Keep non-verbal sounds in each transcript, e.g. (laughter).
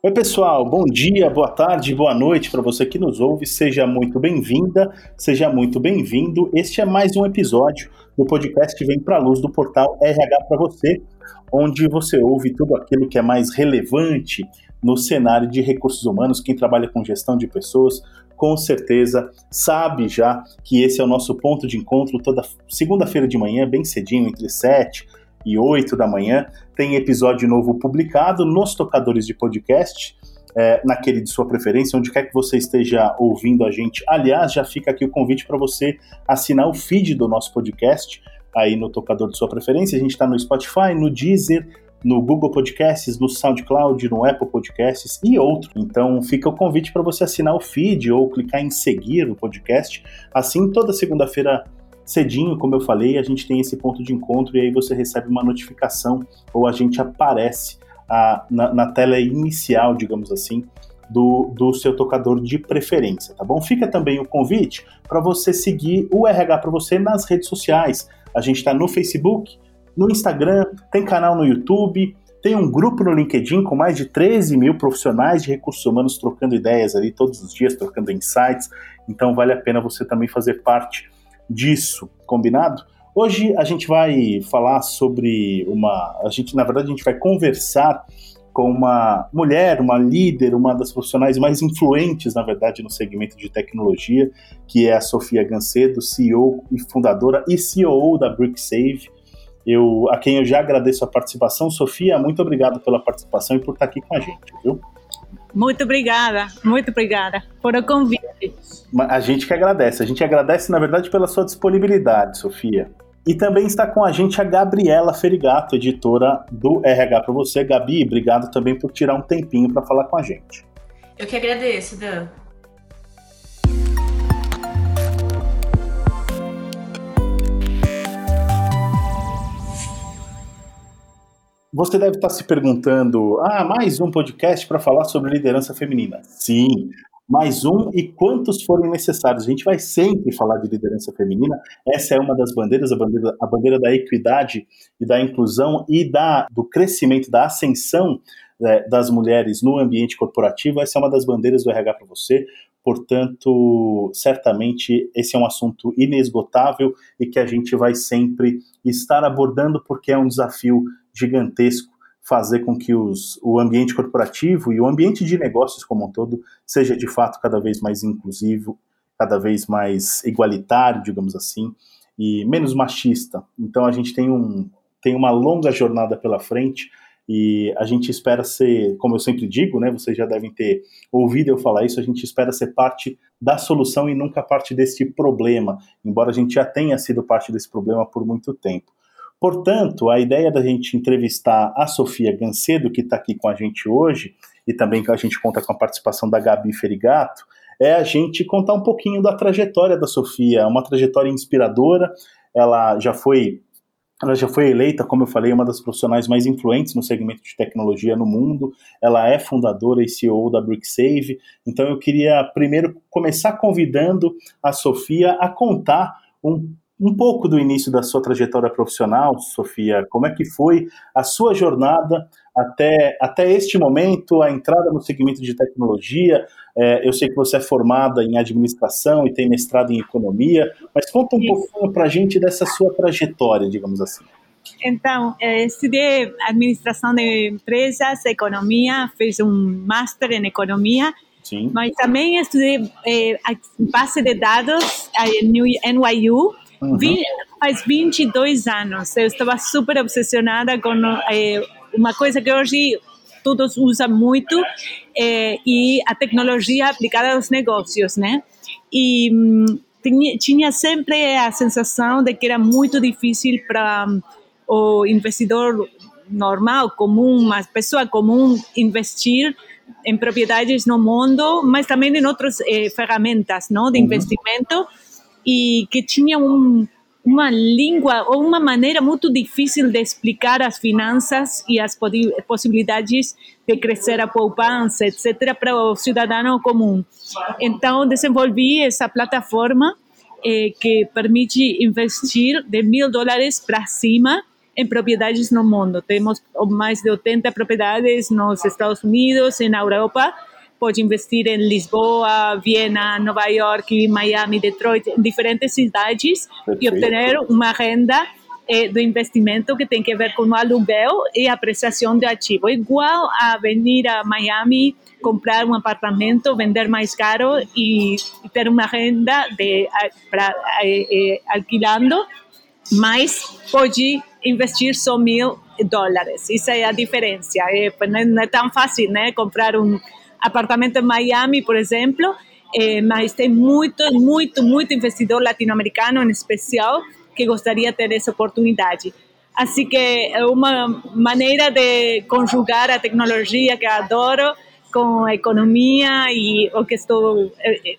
Oi, pessoal, bom dia, boa tarde, boa noite para você que nos ouve. Seja muito bem-vinda, seja muito bem-vindo. Este é mais um episódio do podcast Vem para a Luz do portal RH para você, onde você ouve tudo aquilo que é mais relevante no cenário de recursos humanos. Quem trabalha com gestão de pessoas, com certeza sabe já que esse é o nosso ponto de encontro toda segunda-feira de manhã, bem cedinho, entre 7 e 8 da manhã, tem episódio novo publicado nos tocadores de podcast, é, naquele de sua preferência, onde quer que você esteja ouvindo a gente. Aliás, já fica aqui o convite para você assinar o feed do nosso podcast aí no tocador de sua preferência. A gente está no Spotify, no Deezer, no Google Podcasts, no SoundCloud, no Apple Podcasts e outro. Então fica o convite para você assinar o feed ou clicar em seguir o podcast. Assim, toda segunda-feira cedinho, como eu falei, a gente tem esse ponto de encontro e aí você recebe uma notificação ou a gente aparece a, na, na, tela inicial, digamos assim, do, do seu tocador de preferência, tá bom? Fica também o convite para você seguir o RH para você nas redes sociais. A gente está no Facebook, no Instagram, tem canal no YouTube, tem um grupo no LinkedIn com mais de 13 mil profissionais de recursos humanos trocando ideias ali todos os dias, trocando insights. Então vale a pena você também fazer parte disso, combinado? Hoje a gente vai falar sobre uma. A gente, na verdade, a gente vai conversar com uma mulher, uma líder, uma das profissionais mais influentes, na verdade, no segmento de tecnologia, que é a Sofia Gancedo, CEO e fundadora e CEO da BrickSave. Eu, a quem eu já agradeço a participação. Sofia, muito obrigado pela participação e por estar aqui com a gente, viu? Muito obrigada, muito obrigada por o convite. A gente que agradece. A gente agradece, na verdade, pela sua disponibilidade, Sofia. E também está com a gente a Gabriela Ferigato, editora do RH para você. Gabi, obrigado também por tirar um tempinho para falar com a gente. Eu que agradeço, Dan. Você deve estar se perguntando: ah, mais um podcast para falar sobre liderança feminina. Sim, mais um e quantos forem necessários. A gente vai sempre falar de liderança feminina. Essa é uma das bandeiras, a bandeira, a bandeira da equidade e da inclusão e da, do crescimento, da ascensão é, das mulheres no ambiente corporativo. Essa é uma das bandeiras do RH para você. Portanto, certamente esse é um assunto inesgotável e que a gente vai sempre estar abordando porque é um desafio gigantesco fazer com que os, o ambiente corporativo e o ambiente de negócios como um todo seja de fato cada vez mais inclusivo, cada vez mais igualitário, digamos assim, e menos machista. Então a gente tem, um, tem uma longa jornada pela frente e a gente espera ser, como eu sempre digo, né, vocês já devem ter ouvido eu falar isso, a gente espera ser parte da solução e nunca parte desse problema, embora a gente já tenha sido parte desse problema por muito tempo. Portanto, a ideia da gente entrevistar a Sofia Gancedo, que está aqui com a gente hoje, e também que a gente conta com a participação da Gabi Ferigato, é a gente contar um pouquinho da trajetória da Sofia, uma trajetória inspiradora. Ela já foi ela já foi eleita, como eu falei, uma das profissionais mais influentes no segmento de tecnologia no mundo. Ela é fundadora e CEO da BrickSave. Então eu queria primeiro começar convidando a Sofia a contar um um pouco do início da sua trajetória profissional, Sofia. Como é que foi a sua jornada até, até este momento, a entrada no segmento de tecnologia? É, eu sei que você é formada em administração e tem mestrado em economia, mas conta um Isso. pouquinho para a gente dessa sua trajetória, digamos assim. Então, eh, estudei administração de empresas, economia, fiz um master em economia, Sim. mas também estudei eh, base de dados em NYU, Uhum. Vi, faz 22 anos. Eu estava super obsessionada com é, uma coisa que hoje todos usam muito é, e a tecnologia aplicada aos negócios, né? E hum, tinha, tinha sempre a sensação de que era muito difícil para hum, o investidor normal, comum, uma pessoa comum investir em propriedades no mundo, mas também em outras eh, ferramentas, não, de uhum. investimento e que tinha um, uma língua ou uma maneira muito difícil de explicar as finanças e as possibilidades de crescer a poupança, etc., para o cidadão comum. Então, desenvolvi essa plataforma eh, que permite investir de mil dólares para cima em propriedades no mundo. Temos mais de 80 propriedades nos Estados Unidos, na Europa. Pode investir em Lisboa, Viena, Nova York, Miami, Detroit, em diferentes cidades Perfeito. e obter uma renda eh, do investimento que tem que ver com o aluguel e a apreciação de ativo. Igual a vir a Miami, comprar um apartamento, vender mais caro e, e ter uma renda de, pra, eh, eh, alquilando, mas pode investir só mil dólares. Isso é a diferença. É, não é tão fácil né? comprar um apartamento em Miami, por exemplo, é, mas tem muito, muito, muito investidor latino-americano em especial que gostaria de ter essa oportunidade. Assim que é uma maneira de conjugar a tecnologia que eu adoro com a economia e o que estou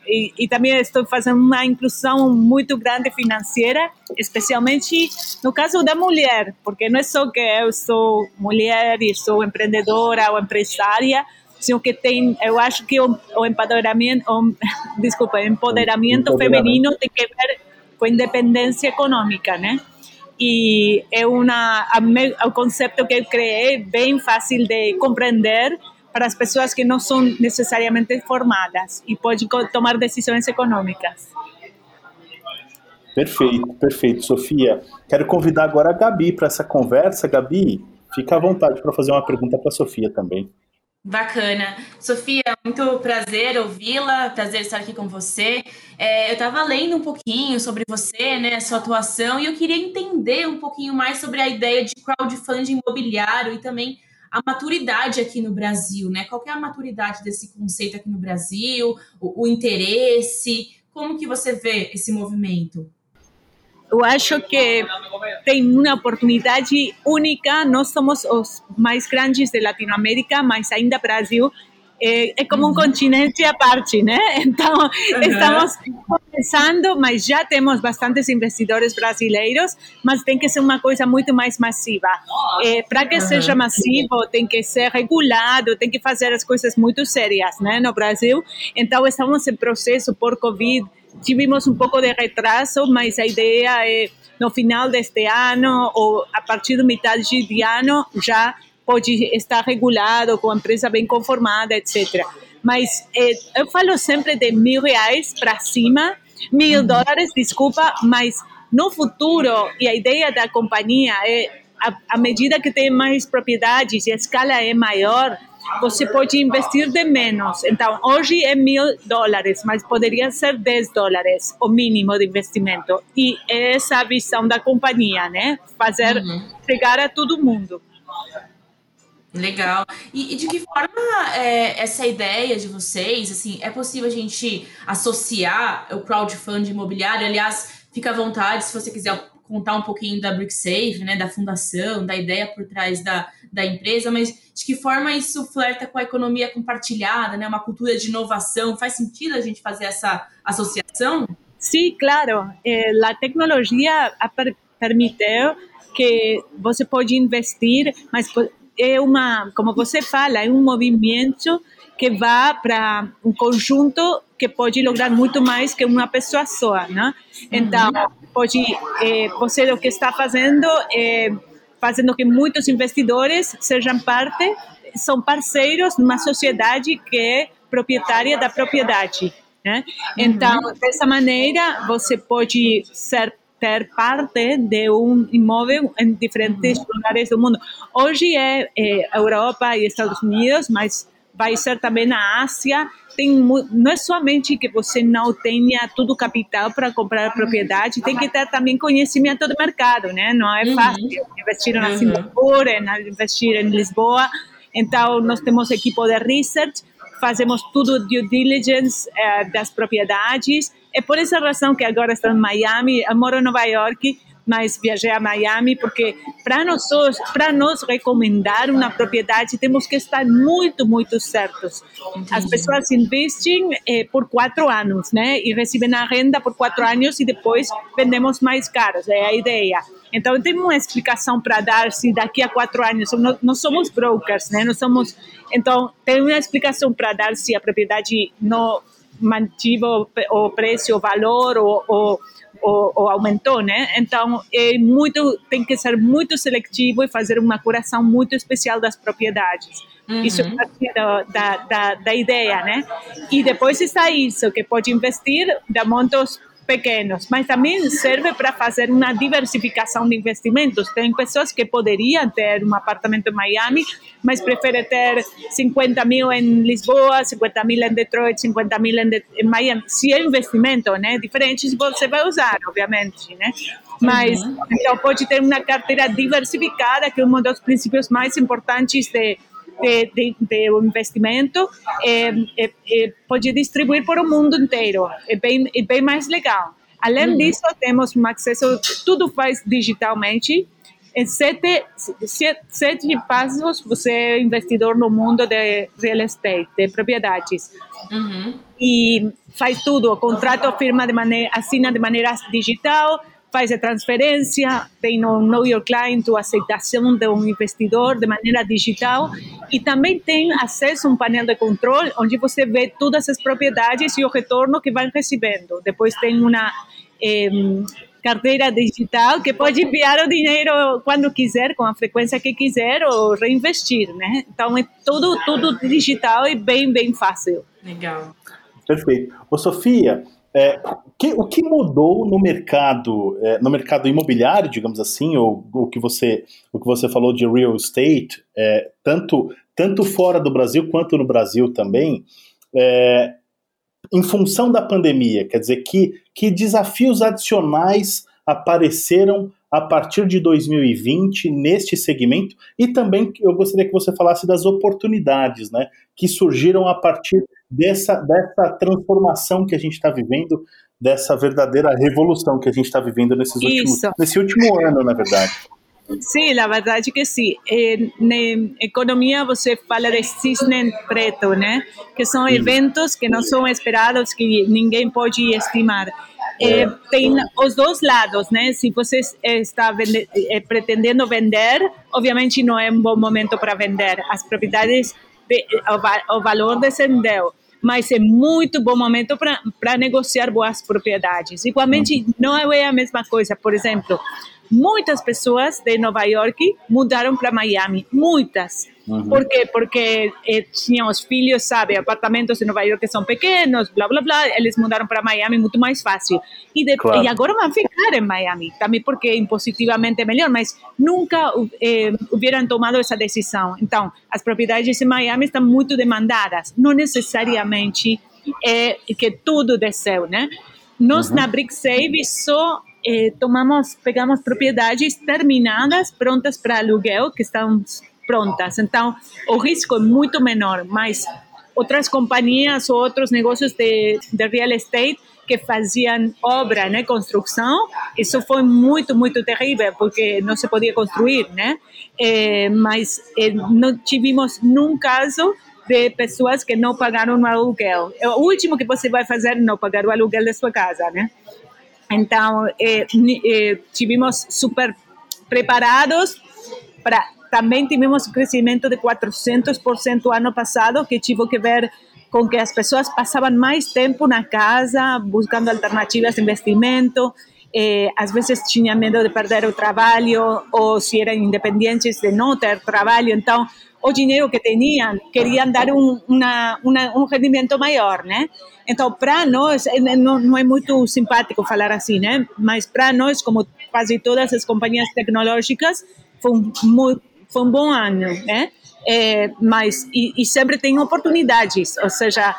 e, e, também estou fazendo uma inclusão muito grande financeira, especialmente no caso da mulher, porque não é só que eu sou mulher e sou empreendedora ou empresária, sino que tem, eu acho que o, o empoderamento, o, (laughs) desculpa, empoderamento feminino tem que ver com independência econômica, né? E é uma, o conceito que eu criei bem fácil de compreender para as pessoas que não são necessariamente formadas e podem tomar decisões econômicas. Perfeito, perfeito, Sofia. Quero convidar agora a Gabi para essa conversa. Gabi, fica à vontade para fazer uma pergunta para a Sofia também. Bacana. Sofia, muito prazer ouvi-la, prazer estar aqui com você. É, eu estava lendo um pouquinho sobre você, né, sua atuação, e eu queria entender um pouquinho mais sobre a ideia de crowdfunding imobiliário e também a maturidade aqui no Brasil, né? Qual é a maturidade desse conceito aqui no Brasil, o, o interesse, como que você vê esse movimento? Eu acho que tem uma oportunidade única. Nós somos os mais grandes de Latinoamérica, mas ainda Brasil é, é como um continente à parte, né? (laughs) Então, uhum. estamos começando, mas já temos bastantes investidores brasileiros, mas tem que ser uma coisa muito mais massiva. É, Para que uhum. seja massivo, tem que ser regulado, tem que fazer as coisas muito sérias, né, no Brasil. Então, estamos em processo por Covid, tivemos um pouco de retraso, mas a ideia é no final deste ano ou a partir do metade de ano já pode estar regulado, com a empresa bem conformada, etc. Mas é, eu falo sempre de mil reais para cima, mil dólares, desculpa, mas no futuro, e a ideia da companhia é, à medida que tem mais propriedades e a escala é maior, você pode investir de menos. Então, hoje é mil dólares, mas poderia ser 10 dólares o mínimo de investimento. E essa é a visão da companhia, né? Fazer uhum. chegar a todo mundo. Legal. E, e, de que forma é, essa ideia de vocês, assim, é possível a gente associar o crowdfunding imobiliário? Aliás, fica à vontade se você quiser contar um pouquinho da BrickSafe, né, da fundação, da ideia por trás da, da empresa, mas de que forma isso flerta com a economia compartilhada, né, uma cultura de inovação? Faz sentido a gente fazer essa associação? Sim, claro. Eh, a tecnologia permitiu que você pode investir, mas é uma, como você fala, é um movimento que vai para um conjunto que pode lograr muito mais que uma pessoa só, né? Então, pode, é, você o que está fazendo é fazendo que muitos investidores sejam parte, são parceiros numa sociedade que é proprietária da propriedade, né? Então, dessa maneira, você pode ser ter parte de um imóvel em diferentes lugares do mundo. Hoje é, é Europa e Estados Unidos, mas vai ser também na Ásia. Tem, não é somente que você não tenha todo o capital para comprar a propriedade, tem que ter também conhecimento do mercado, né? Não é fácil investir na Singapura, investir em Lisboa. Então, nós temos equipe de research, fazemos tudo due diligence eh, das propriedades é por essa razão que agora estou em Miami, eu moro em Nova York, mas viajei a Miami porque para nós para nós recomendar uma propriedade temos que estar muito muito certos. Entendi. As pessoas investem eh, por quatro anos, né, e recebem a renda por quatro anos e depois vendemos mais caros. É a ideia. Então tem uma explicação para dar se daqui a quatro anos nós, nós somos brokers, né? Nós somos então tem uma explicação para dar se a propriedade não mantivo o preço, o valor, ou, ou ou, ou, aumentou, né? Então, é muito, tem que ser muito seletivo e fazer uma curação muito especial das propriedades. Uhum. Isso é parte da, da, da, da, ideia, né? E depois está isso, que pode investir de montos pequenos, mas também serve para fazer uma diversificação de investimentos. Tem pessoas que poderiam ter um apartamento em Miami, mas preferem ter 50 mil em Lisboa, 50 mil em Detroit, 50 mil em, em Miami. Se é investimento, né? Diferente você vai usar, obviamente, né? Mas uhum. então pode ter uma carteira diversificada, que é um dos princípios mais importantes de de, de, de investimento é, é, é, pode distribuir por o mundo inteiro. É bem, é bem mais legal. Além uhum. disso, temos um acesso, tudo faz digitalmente. Em sete, sete, sete passos, você é investidor no mundo de real estate, de propriedades. Uhum. E faz tudo, o contrato firma de maneira, assina de maneira digital, faz a transferência, tem no Know Your Client a aceitação de um investidor de maneira digital e também tem acesso a um painel de controle onde você vê todas as propriedades e o retorno que vai recebendo. Depois tem uma eh, carteira digital que pode enviar o dinheiro quando quiser, com a frequência que quiser ou reinvestir, né? Então é tudo tudo digital e bem bem fácil. Legal. Perfeito. Ô Sofia, é, que, o que mudou no mercado, é, no mercado imobiliário, digamos assim, ou o que você, o que você falou de real estate, é, tanto, tanto fora do Brasil quanto no Brasil também, é, em função da pandemia? Quer dizer, que, que desafios adicionais apareceram a partir de 2020 neste segmento? E também eu gostaria que você falasse das oportunidades né, que surgiram a partir dessa, dessa transformação que a gente está vivendo, dessa verdadeira revolução que a gente está vivendo nesses últimos, nesse último ano, na verdade. Sim, a verdade que sim. na economia você fala de cisne preto, né? Que são eventos que não são esperados, que ninguém pode estimar. É, tem os dois lados, né? Se você está vende, é, pretendendo vender, obviamente não é um bom momento para vender. As propriedades, de, o, o valor descendeu mas é muito bom momento para negociar boas propriedades. Igualmente, não é a mesma coisa. Por exemplo, muitas pessoas de Nova York mudaram para Miami, muitas. Uhum. Por quê? Porque eh, tinham os filhos, sabe, apartamentos em Nova York que são pequenos, blá, blá, blá, eles mudaram para Miami muito mais fácil. E, de, claro. e agora vão ficar em Miami, também porque impositivamente é melhor, mas nunca eh, hubieran tomado essa decisão. Então, as propriedades em Miami estão muito demandadas, não necessariamente é que tudo desceu, né? Nós uhum. na Brick Save só eh, tomamos, pegamos propriedades terminadas, prontas para aluguel, que estão prontas. Então, o risco é muito menor, mas outras companhias ou outros negócios de, de real estate que faziam obra, né, construção, isso foi muito, muito terrível, porque não se podia construir, né? É, mas é, não tivemos nenhum caso de pessoas que não pagaram o aluguel. O último que você vai fazer é não pagar o aluguel da sua casa, né? Então, eh, eh, tivemos super preparados para. Também tivemos um crescimento de 400% ano passado, que tive que ver com que as pessoas passavam mais tempo na casa, buscando alternativas de investimento. Eh, às vezes tinham medo de perder o trabalho, ou se eram independentes de não ter trabalho. Então, o dinheiro que tinham, queriam dar um, uma, uma, um rendimento maior, né? Então, para nós, não, não, é muito simpático falar assim, né? Mas para nós, como quase todas as companhias tecnológicas, foi um, foi um bom ano, né? É, mas, e, e, sempre tem oportunidades, ou seja,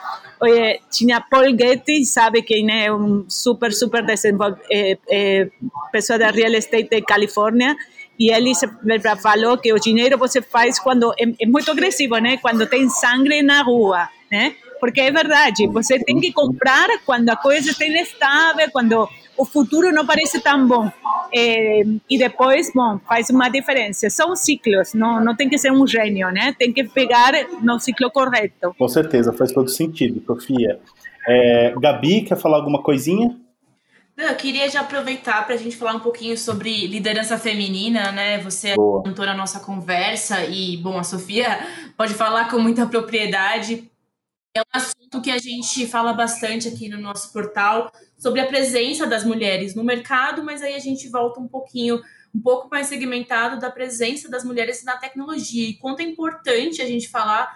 tinha Paul Getty, sabe quem é um super, super desenvolvido, é, é, pessoa da real estate de Califórnia, e ele falou que o dinheiro você faz quando é, é, muito agressivo, né? Quando tem sangue na rua, né? Porque é verdade, você tem que comprar quando a coisa está inestável, quando o futuro não parece tão bom. É, e depois, bom, faz uma diferença. São ciclos, não, não tem que ser um gênio, né? Tem que pegar no ciclo correto. Com certeza, faz todo sentido, Sofia. É, Gabi, quer falar alguma coisinha? Eu queria já aproveitar para a gente falar um pouquinho sobre liderança feminina, né? Você contou na nossa conversa e, bom, a Sofia pode falar com muita propriedade. É um assunto que a gente fala bastante aqui no nosso portal sobre a presença das mulheres no mercado, mas aí a gente volta um pouquinho, um pouco mais segmentado da presença das mulheres na tecnologia e quanto é importante a gente falar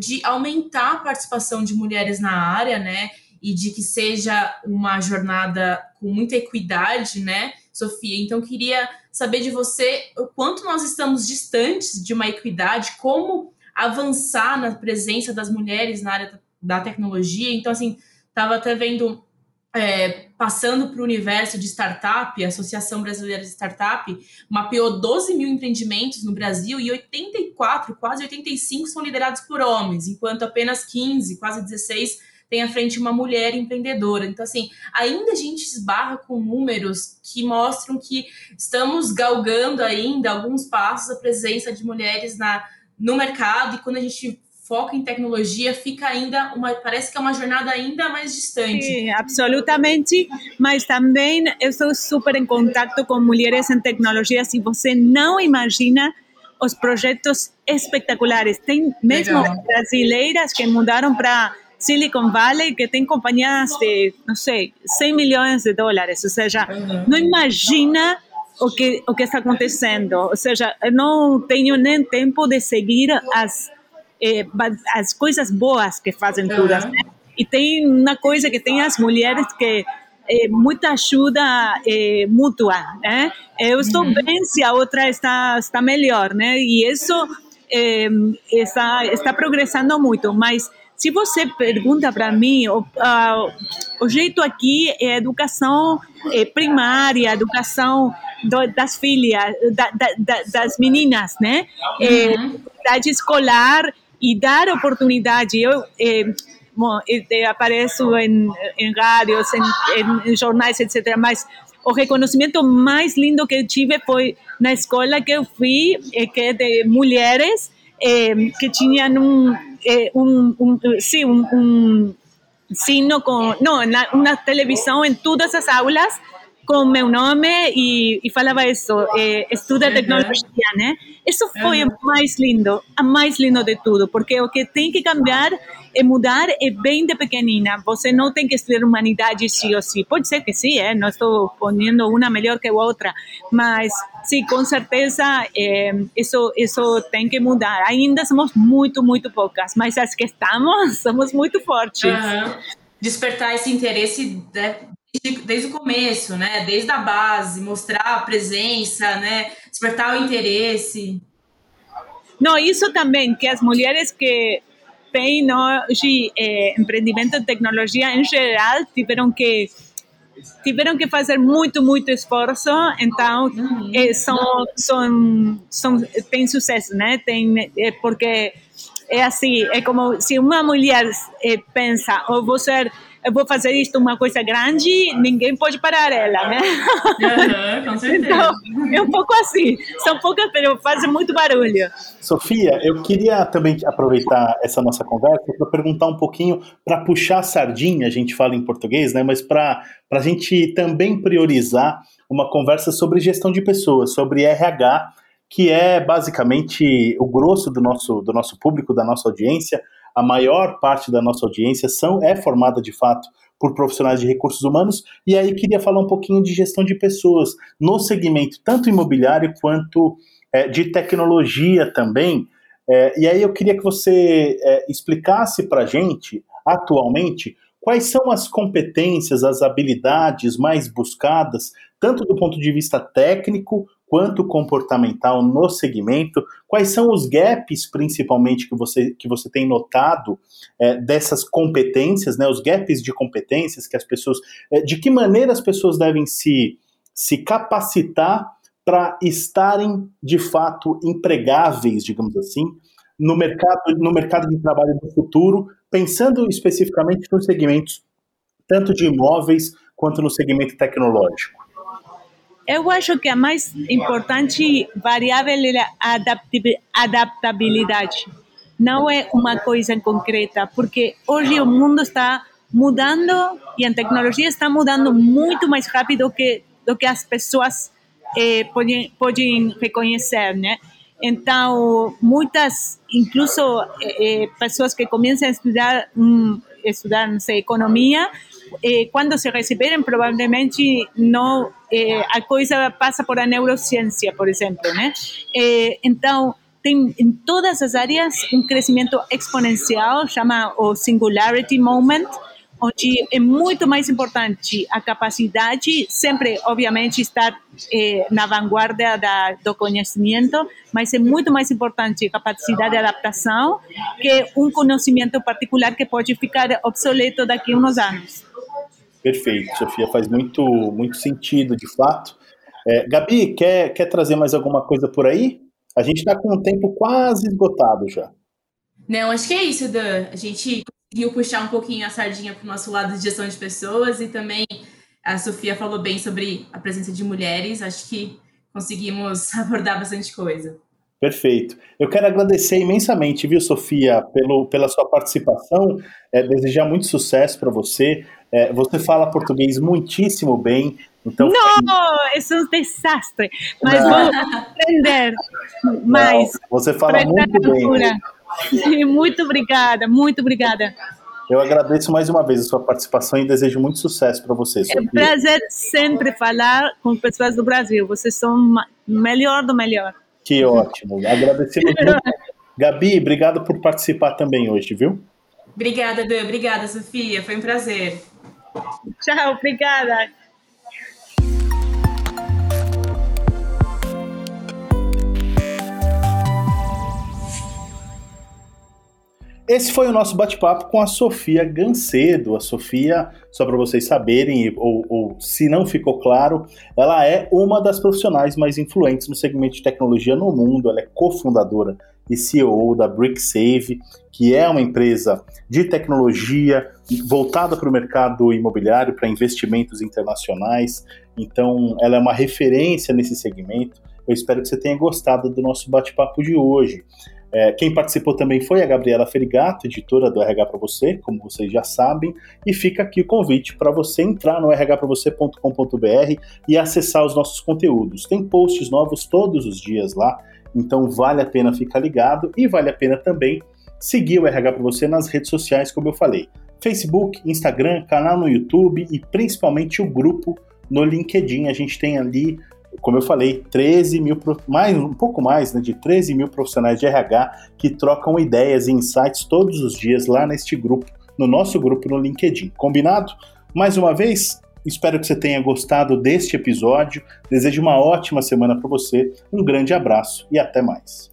de aumentar a participação de mulheres na área, né? E de que seja uma jornada com muita equidade, né, Sofia? Então, queria saber de você o quanto nós estamos distantes de uma equidade, como avançar na presença das mulheres na área da tecnologia. Então, assim, estava até vendo, é, passando para o universo de startup, a Associação Brasileira de Startup mapeou 12 mil empreendimentos no Brasil e 84, quase 85 são liderados por homens, enquanto apenas 15, quase 16 tem à frente uma mulher empreendedora. Então, assim, ainda a gente esbarra com números que mostram que estamos galgando ainda alguns passos a presença de mulheres na, no mercado, e quando a gente foca em tecnologia, fica ainda uma, parece que é uma jornada ainda mais distante. Sim, absolutamente, mas também eu estou super em contato com mulheres em tecnologia, se você não imagina os projetos espetaculares. Tem mesmo Legal. brasileiras que mudaram para Silicon Valley, que tem companhias de, não sei, 100 milhões de dólares, ou seja, uhum. não imagina o que, o que está acontecendo. Ou seja, eu não tenho nem tempo de seguir as, eh, as coisas boas que fazem todas. Né? E tem uma coisa que tem as mulheres que é, muita ajuda é, mútua, né? Eu estou uhum. bem se a outra está está melhor, né? E isso é, está está progressando muito, mas se você pergunta para mim, o, uh, o jeito aqui é educação é, primária, educação do, das filhas, da, da, das meninas, né? Uhum. É, escolar e dar oportunidade. Eu é, bom, apareço em, em rádios, em, em jornais, etc. Mas o reconhecimento mais lindo que eu tive foi na escola que eu fui, que é de mulheres eh, que tinham um, eh, um, um, sim, um, um sino com, não, na, uma televisão em todas as aulas com meu nome e, e falava isso, eh, estuda tecnologia, né? Isso foi o mais lindo, a mais lindo de tudo, porque o que tem que cambiar é mudar é bem de pequenina. Você não tem que estudar humanidade sim ou sim. Pode ser que sim, eh? não estou ponendo uma melhor que a outra, mas sim, com certeza é, isso, isso tem que mudar. Ainda somos muito, muito poucas, mas as que estamos, (laughs) somos muito fortes. Uhum. Despertar esse interesse né, desde, desde o começo, né? Desde a base, mostrar a presença, né? Despertar o interesse. Não, isso também, que as mulheres que têm hoje é, empreendimento em tecnologia em geral tiveram que tiveram que fazer muito muito esforço então é, são são são tem sucesso né tem é, porque é assim é como se uma mulher pensa ou vou ser eu vou fazer isto uma coisa grande, ninguém pode parar ela, né? Uhum, com certeza. (laughs) Então, é um pouco assim. São poucas, mas fazem muito barulho. Sofia, eu queria também aproveitar essa nossa conversa para perguntar um pouquinho, para puxar a sardinha, a gente fala em português, né? Mas para a gente também priorizar uma conversa sobre gestão de pessoas, sobre RH, que é basicamente o grosso do nosso, do nosso público, da nossa audiência a maior parte da nossa audiência são, é formada de fato por profissionais de recursos humanos, e aí queria falar um pouquinho de gestão de pessoas no segmento tanto imobiliário quanto é, de tecnologia também. É, e aí eu queria que você é, explicasse para a gente, atualmente, quais são as competências, as habilidades mais buscadas, tanto do ponto de vista técnico quanto comportamental no segmento? Quais são os gaps, principalmente, que você, que você tem notado é, dessas competências, né, os gaps de competências que as pessoas. É, de que maneira as pessoas devem se, se capacitar para estarem, de fato, empregáveis, digamos assim, no mercado, no mercado de trabalho do futuro, pensando especificamente nos segmentos tanto de imóveis quanto no segmento tecnológico? Eu acho que a mais importante variável é a adaptabilidade. Não é uma coisa concreta, porque hoje o mundo está mudando e a tecnologia está mudando muito mais rápido que, do que as pessoas eh, podem, podem reconhecer, né? Então, muitas, incluso eh, eh, pessoas que começam a estudar, um, estudar não sei, economia, eh, quando se receberem, provavelmente não, eh, a coisa passa por a neurociência, por exemplo, né? Eh, então, tem em todas as áreas um crescimento exponencial, chama o Singularity Moment, onde é muito mais importante a capacidade, sempre, obviamente, estar eh, na vanguarda da, do conhecimento, mas é muito mais importante a capacidade de adaptação que um conhecimento particular que pode ficar obsoleto daqui a uns anos. Perfeito, Sofia, faz muito, muito sentido, de fato. É, Gabi, quer, quer trazer mais alguma coisa por aí? A gente está com o tempo quase esgotado já. Não, acho que é isso, Dan. A gente conseguiu puxar um pouquinho a sardinha para o nosso lado de gestão de pessoas e também a Sofia falou bem sobre a presença de mulheres. Acho que conseguimos (laughs) abordar bastante coisa. Perfeito. Eu quero agradecer imensamente, viu, Sofia, pelo, pela sua participação, é, desejar muito sucesso para você. É, você fala português muitíssimo bem, então. Não, isso é um desastre, mas Não. vou aprender mais. Não, você fala muito bem. Muito obrigada, muito obrigada. Eu agradeço mais uma vez a sua participação e desejo muito sucesso para você. É um prazer sempre falar com pessoas do Brasil. Vocês são o melhor do melhor. Que ótimo. Agradecemos muito. (laughs) Gabi, obrigado por participar também hoje, viu? Obrigada, Dan. Obrigada, Sofia. Foi um prazer. (laughs) Tchau, obrigada. Esse foi o nosso bate-papo com a Sofia Gancedo. A Sofia, só para vocês saberem, ou, ou, se não ficou claro, ela é uma das profissionais mais influentes no segmento de tecnologia no mundo. Ela é cofundadora e CEO da BrickSave, que é uma empresa de tecnologia voltada para o mercado imobiliário, para investimentos internacionais. Então, ela é uma referência nesse segmento. Eu espero que você tenha gostado do nosso bate-papo de hoje. É, quem participou também foi a Gabriela Ferigato, editora do RH para você, como vocês já sabem, e fica aqui o convite para você entrar no rhpravocê.com.br e acessar os nossos conteúdos. Tem posts novos todos os dias lá, então vale a pena ficar ligado e vale a pena também seguir o RH para você nas redes sociais, como eu falei. Facebook, Instagram, canal no YouTube e principalmente o grupo no LinkedIn. A gente tem ali como eu falei, 13 mil, mais, um pouco mais né, de 13 mil profissionais de RH que trocam ideias e insights todos os dias lá neste grupo, no nosso grupo no LinkedIn. Combinado? Mais uma vez, espero que você tenha gostado deste episódio. Desejo uma ótima semana para você, um grande abraço e até mais.